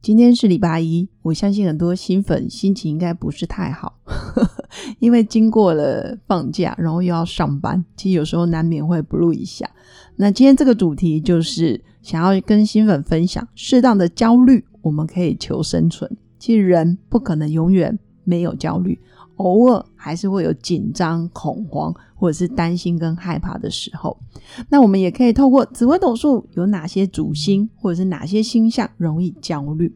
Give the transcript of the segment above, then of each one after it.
今天是礼拜一，我相信很多新粉心情应该不是太好，因为经过了放假，然后又要上班，其实有时候难免会不录一下。那今天这个主题就是想要跟新粉分享，适当的焦虑我们可以求生存。其实人不可能永远没有焦虑。偶尔还是会有紧张、恐慌，或者是担心跟害怕的时候。那我们也可以透过紫微斗数有哪些主星，或者是哪些星象容易焦虑？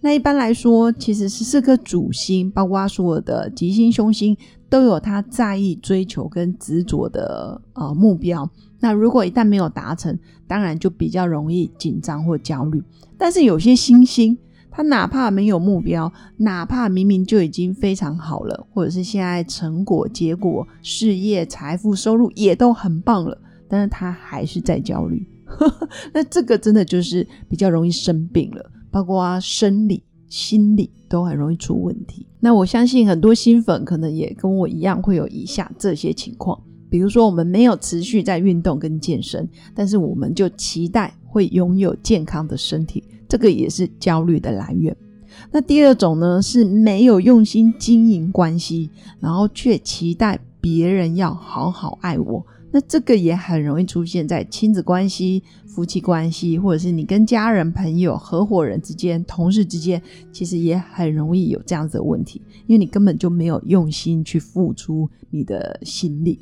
那一般来说，其实十四颗主星，包括所有的吉星、凶星，都有他在意、追求跟执着的呃目标。那如果一旦没有达成，当然就比较容易紧张或焦虑。但是有些星星。他哪怕没有目标，哪怕明明就已经非常好了，或者是现在成果、结果、事业、财富、收入也都很棒了，但是他还是在焦虑。那这个真的就是比较容易生病了，包括生理、心理都很容易出问题。那我相信很多新粉可能也跟我一样会有以下这些情况，比如说我们没有持续在运动跟健身，但是我们就期待会拥有健康的身体。这个也是焦虑的来源。那第二种呢，是没有用心经营关系，然后却期待别人要好好爱我。那这个也很容易出现在亲子关系、夫妻关系，或者是你跟家人、朋友、合伙人之间、同事之间，其实也很容易有这样子的问题，因为你根本就没有用心去付出你的心力。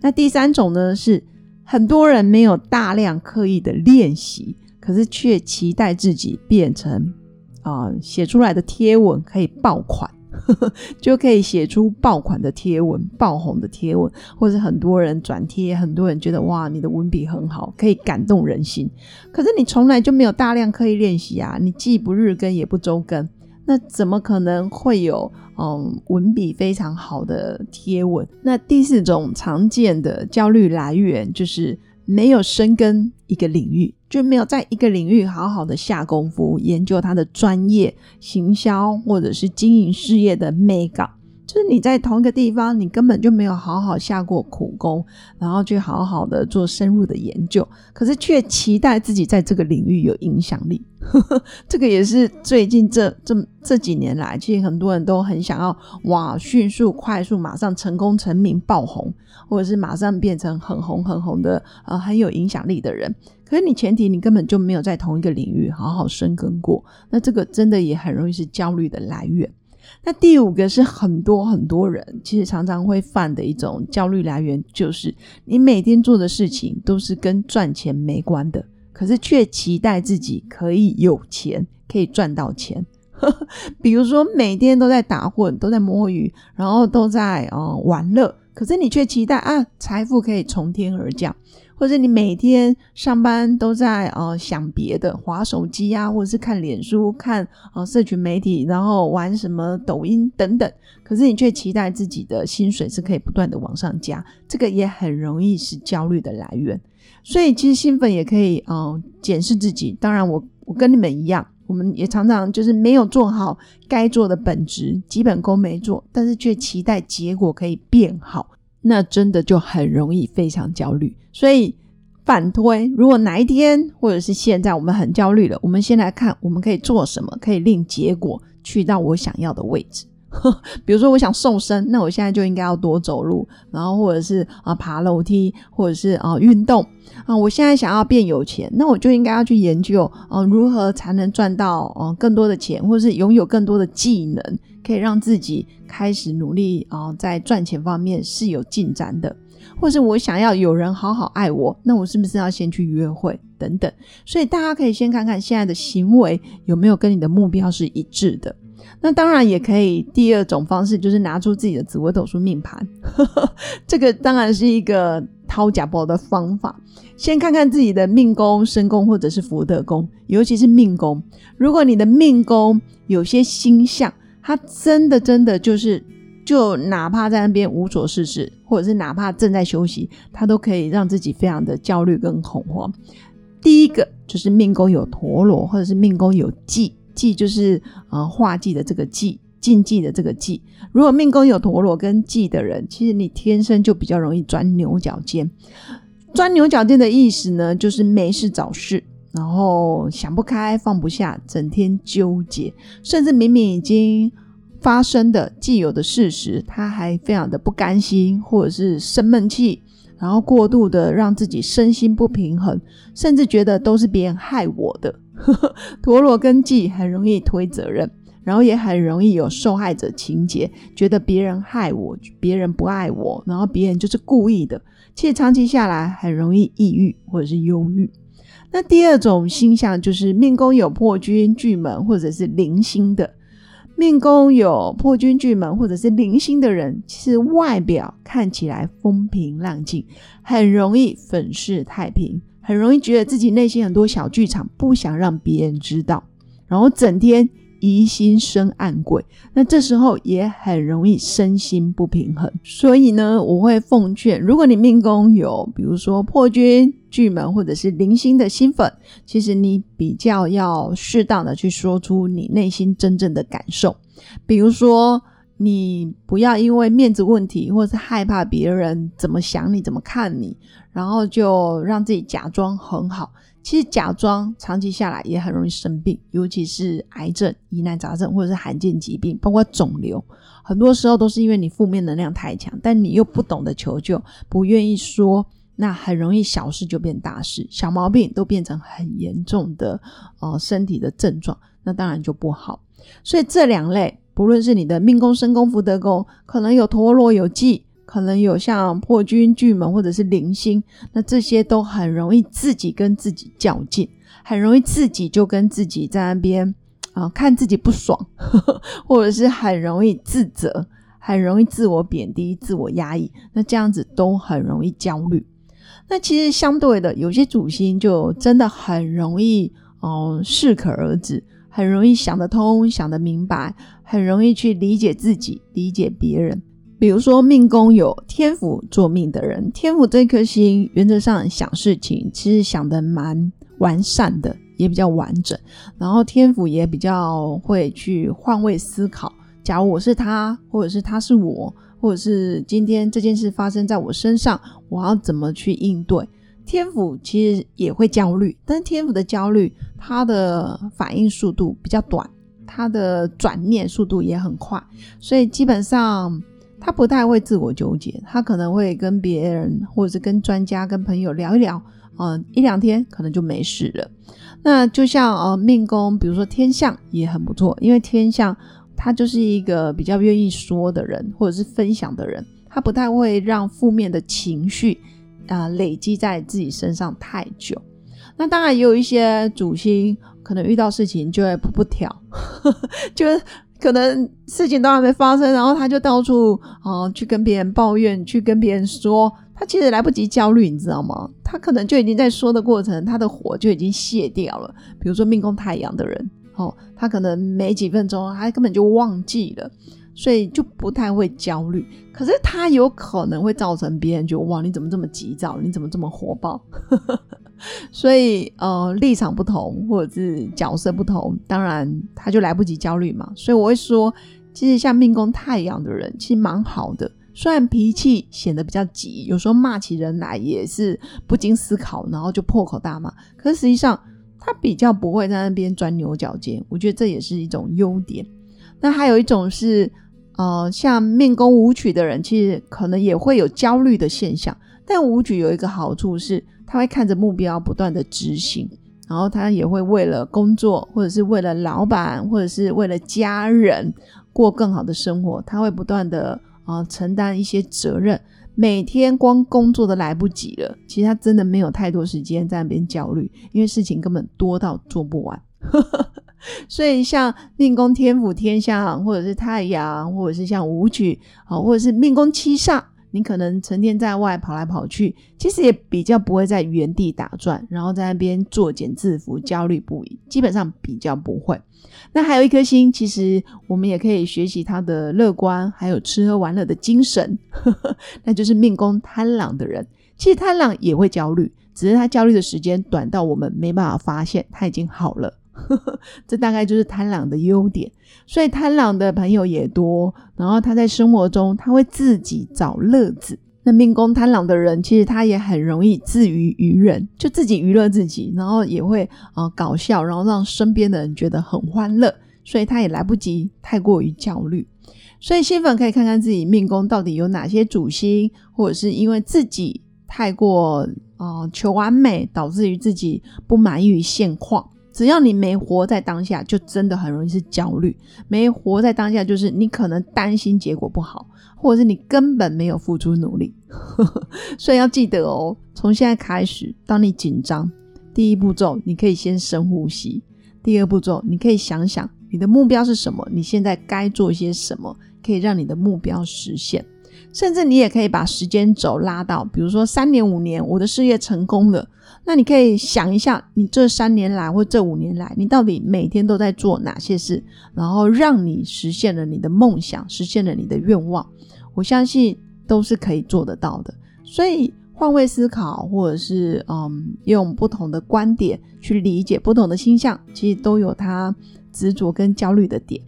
那第三种呢，是很多人没有大量刻意的练习。可是却期待自己变成啊，写出来的贴文可以爆款，就可以写出爆款的贴文、爆红的贴文，或者很多人转贴，很多人觉得哇，你的文笔很好，可以感动人心。可是你从来就没有大量刻意练习啊，你既不日更也不周更，那怎么可能会有嗯文笔非常好的贴文？那第四种常见的焦虑来源就是没有深耕一个领域。就没有在一个领域好好的下功夫研究他的专业行销或者是经营事业的美感。就是你在同一个地方，你根本就没有好好下过苦功，然后去好好的做深入的研究，可是却期待自己在这个领域有影响力。这个也是最近这这这几年来，其实很多人都很想要哇，迅速、快速、马上成功、成名、爆红，或者是马上变成很红、很红的呃很有影响力的人。可是你前提你根本就没有在同一个领域好好深耕过，那这个真的也很容易是焦虑的来源。那第五个是很多很多人其实常常会犯的一种焦虑来源，就是你每天做的事情都是跟赚钱没关的，可是却期待自己可以有钱，可以赚到钱。比如说每天都在打混，都在摸鱼，然后都在嗯玩乐，可是你却期待啊财富可以从天而降。或者你每天上班都在呃想别的，划手机啊，或者是看脸书、看呃社群媒体，然后玩什么抖音等等。可是你却期待自己的薪水是可以不断的往上加，这个也很容易是焦虑的来源。所以其实兴奋也可以嗯检视自己。当然我我跟你们一样，我们也常常就是没有做好该做的本职，基本功没做，但是却期待结果可以变好。那真的就很容易非常焦虑，所以反推，如果哪一天或者是现在我们很焦虑了，我们先来看我们可以做什么，可以令结果去到我想要的位置。比如说，我想瘦身，那我现在就应该要多走路，然后或者是啊爬楼梯，或者是啊运动啊。我现在想要变有钱，那我就应该要去研究啊如何才能赚到啊更多的钱，或者是拥有更多的技能，可以让自己开始努力啊在赚钱方面是有进展的。或者我想要有人好好爱我，那我是不是要先去约会等等？所以大家可以先看看现在的行为有没有跟你的目标是一致的。那当然也可以，第二种方式就是拿出自己的紫微斗数命盘，这个当然是一个掏假包的方法。先看看自己的命宫、身宫或者是福德宫，尤其是命宫。如果你的命宫有些星象，它真的真的就是就哪怕在那边无所事事，或者是哪怕正在休息，他都可以让自己非常的焦虑跟恐慌。第一个就是命宫有陀螺，或者是命宫有忌，忌就是呃化忌的这个忌，禁忌的这个忌。如果命宫有陀螺跟忌的人，其实你天生就比较容易钻牛角尖。钻牛角尖的意思呢，就是没事找事，然后想不开、放不下，整天纠结，甚至明明已经发生的既有的事实，他还非常的不甘心，或者是生闷气，然后过度的让自己身心不平衡，甚至觉得都是别人害我的。陀螺跟忌很容易推责任。然后也很容易有受害者情节，觉得别人害我，别人不爱我，然后别人就是故意的。其实长期下来很容易抑郁或者是忧郁。那第二种星象就是命宫有破军巨门或者是零星的，命宫有破军巨门或者是零星的人，其实外表看起来风平浪静，很容易粉饰太平，很容易觉得自己内心很多小剧场，不想让别人知道，然后整天。疑心生暗鬼，那这时候也很容易身心不平衡。所以呢，我会奉劝，如果你命宫有，比如说破军、巨门或者是零星的新粉，其实你比较要适当的去说出你内心真正的感受。比如说，你不要因为面子问题，或者是害怕别人怎么想你、怎么看你，然后就让自己假装很好。其实假装长期下来也很容易生病，尤其是癌症、疑难杂症或者是罕见疾病，包括肿瘤，很多时候都是因为你负面能量太强，但你又不懂得求救，不愿意说，那很容易小事就变大事，小毛病都变成很严重的呃身体的症状，那当然就不好。所以这两类，不论是你的命宫、身宫、福德宫，可能有陀螺、有忌。可能有像破军巨门或者是零星，那这些都很容易自己跟自己较劲，很容易自己就跟自己在那边啊看自己不爽呵呵，或者是很容易自责，很容易自我贬低、自我压抑，那这样子都很容易焦虑。那其实相对的，有些主星就真的很容易哦适可而止，很容易想得通、想得明白，很容易去理解自己、理解别人。比如说，命宫有天府做命的人，天府这颗星原则上想事情，其实想的蛮完善的，也比较完整。然后天府也比较会去换位思考。假如我是他，或者是他是我，或者是今天这件事发生在我身上，我要怎么去应对？天府其实也会焦虑，但是天府的焦虑，它的反应速度比较短，它的转念速度也很快，所以基本上。他不太会自我纠结，他可能会跟别人或者是跟专家、跟朋友聊一聊，嗯，一两天可能就没事了。那就像呃命宫，比如说天象也很不错，因为天象他就是一个比较愿意说的人，或者是分享的人，他不太会让负面的情绪啊累积在自己身上太久。那当然也有一些主星可能遇到事情就会不不调，就。可能事情都还没发生，然后他就到处啊去跟别人抱怨，去跟别人说，他其实来不及焦虑，你知道吗？他可能就已经在说的过程，他的火就已经泄掉了。比如说命宫太阳的人，哦，他可能没几分钟，他根本就忘记了，所以就不太会焦虑。可是他有可能会造成别人就哇，你怎么这么急躁？你怎么这么火爆？所以，呃，立场不同或者是角色不同，当然他就来不及焦虑嘛。所以我会说，其实像命宫太阳的人，其实蛮好的。虽然脾气显得比较急，有时候骂起人来也是不经思考，然后就破口大骂。可是实际上，他比较不会在那边钻牛角尖。我觉得这也是一种优点。那还有一种是，呃，像命宫舞曲的人，其实可能也会有焦虑的现象。但舞曲有一个好处是。他会看着目标不断的执行，然后他也会为了工作，或者是为了老板，或者是为了家人过更好的生活，他会不断的啊承担一些责任。每天光工作都来不及了，其实他真的没有太多时间在那边焦虑，因为事情根本多到做不完。所以像命宫天府天象，或者是太阳，或者是像武曲啊，或者是命宫七煞。你可能成天在外跑来跑去，其实也比较不会在原地打转，然后在那边作茧自缚、焦虑不已，基本上比较不会。那还有一颗星，其实我们也可以学习他的乐观，还有吃喝玩乐的精神，呵 呵那就是命宫贪狼的人。其实贪狼也会焦虑，只是他焦虑的时间短到我们没办法发现他已经好了。呵 呵这大概就是贪狼的优点，所以贪狼的朋友也多。然后他在生活中他会自己找乐子。那命宫贪狼的人，其实他也很容易自娱于人，就自己娱乐自己，然后也会啊搞笑，然后让身边的人觉得很欢乐。所以他也来不及太过于焦虑。所以新粉可以看看自己命宫到底有哪些主星，或者是因为自己太过啊求完美，导致于自己不满意于现况。只要你没活在当下，就真的很容易是焦虑。没活在当下，就是你可能担心结果不好，或者是你根本没有付出努力。所以要记得哦，从现在开始，当你紧张，第一步骤你可以先深呼吸；第二步骤你可以想想你的目标是什么，你现在该做些什么，可以让你的目标实现。甚至你也可以把时间轴拉到，比如说三年、五年，我的事业成功了。那你可以想一下，你这三年来或这五年来，你到底每天都在做哪些事，然后让你实现了你的梦想，实现了你的愿望。我相信都是可以做得到的。所以换位思考，或者是嗯，用不同的观点去理解不同的星象，其实都有他执着跟焦虑的点。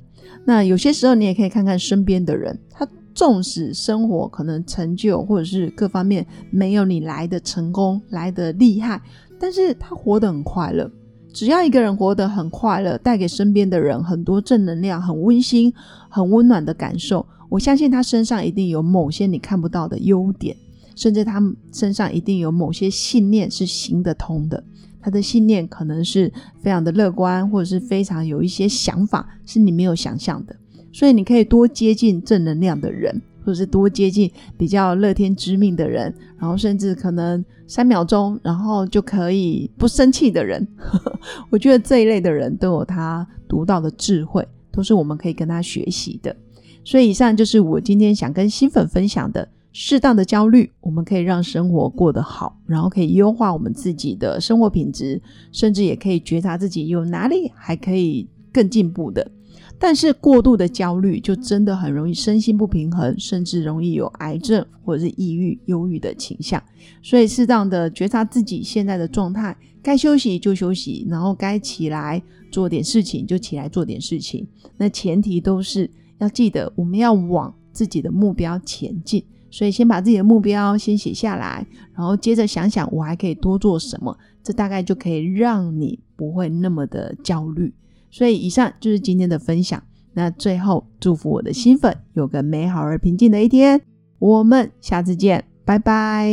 那有些时候，你也可以看看身边的人，他。纵使生活可能成就或者是各方面没有你来的成功来的厉害，但是他活得很快乐。只要一个人活得很快乐，带给身边的人很多正能量、很温馨、很温暖的感受，我相信他身上一定有某些你看不到的优点，甚至他身上一定有某些信念是行得通的。他的信念可能是非常的乐观，或者是非常有一些想法是你没有想象的。所以你可以多接近正能量的人，或者是多接近比较乐天知命的人，然后甚至可能三秒钟，然后就可以不生气的人。我觉得这一类的人都有他独到的智慧，都是我们可以跟他学习的。所以以上就是我今天想跟新粉分享的：适当的焦虑，我们可以让生活过得好，然后可以优化我们自己的生活品质，甚至也可以觉察自己有哪里还可以更进步的。但是过度的焦虑就真的很容易身心不平衡，甚至容易有癌症或者是抑郁、忧郁的倾向。所以适当的觉察自己现在的状态，该休息就休息，然后该起来做点事情就起来做点事情。那前提都是要记得，我们要往自己的目标前进。所以先把自己的目标先写下来，然后接着想想我还可以多做什么，这大概就可以让你不会那么的焦虑。所以以上就是今天的分享。那最后祝福我的新粉有个美好而平静的一天。我们下次见，拜拜。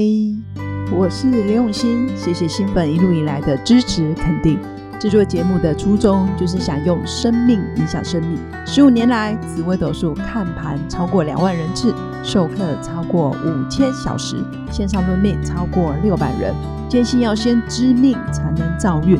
我是刘永新，谢谢新粉一路以来的支持肯定。制作节目的初衷就是想用生命影响生命。十五年来，紫微斗数看盘超过两万人次，授课超过五千小时，线上论命超过六百人。坚信要先知命才能造运。